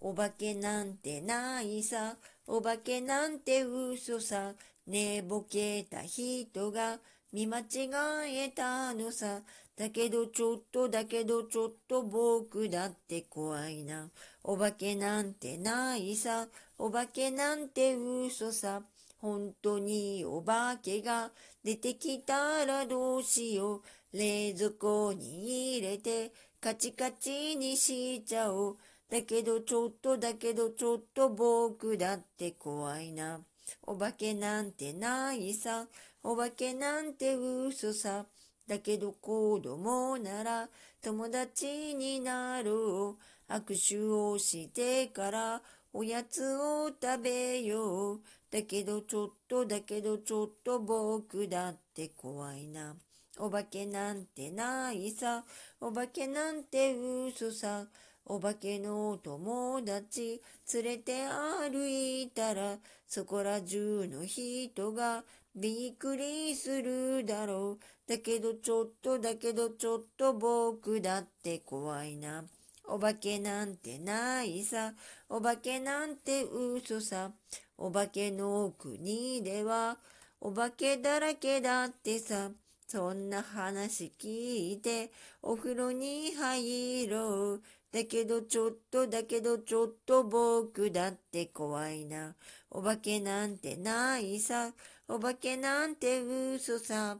お化けなんてないさ。お化けなんて嘘さ。寝ぼけた人が見間違えたのさ。だけどちょっとだけどちょっと僕だって怖いな。お化けなんてないさ。お化けなんて嘘さ。本当にお化けが出てきたらどうしよう。冷蔵庫に入れてカチカチにしちゃおう。だけどちょっとだけどちょっと僕だって怖いな。お化けなんてないさ。お化けなんて嘘さ。だけど子供なら友達になろう。握手をしてからおやつを食べよう。だけどちょっとだけどちょっと僕だって怖いな。お化けなんてないさ。お化けなんて嘘さ。お化けの友達連れて歩いたらそこら中の人がびっくりするだろう。だけどちょっとだけどちょっと僕だって怖いな。お化けなんてないさ。お化けなんて嘘さ。お化けの国ではお化けだらけだってさ。そんな話聞いてお風呂に入ろう。だけどちょっとだけどちょっと僕だって怖いな。お化けなんてないさ。お化けなんて嘘さ。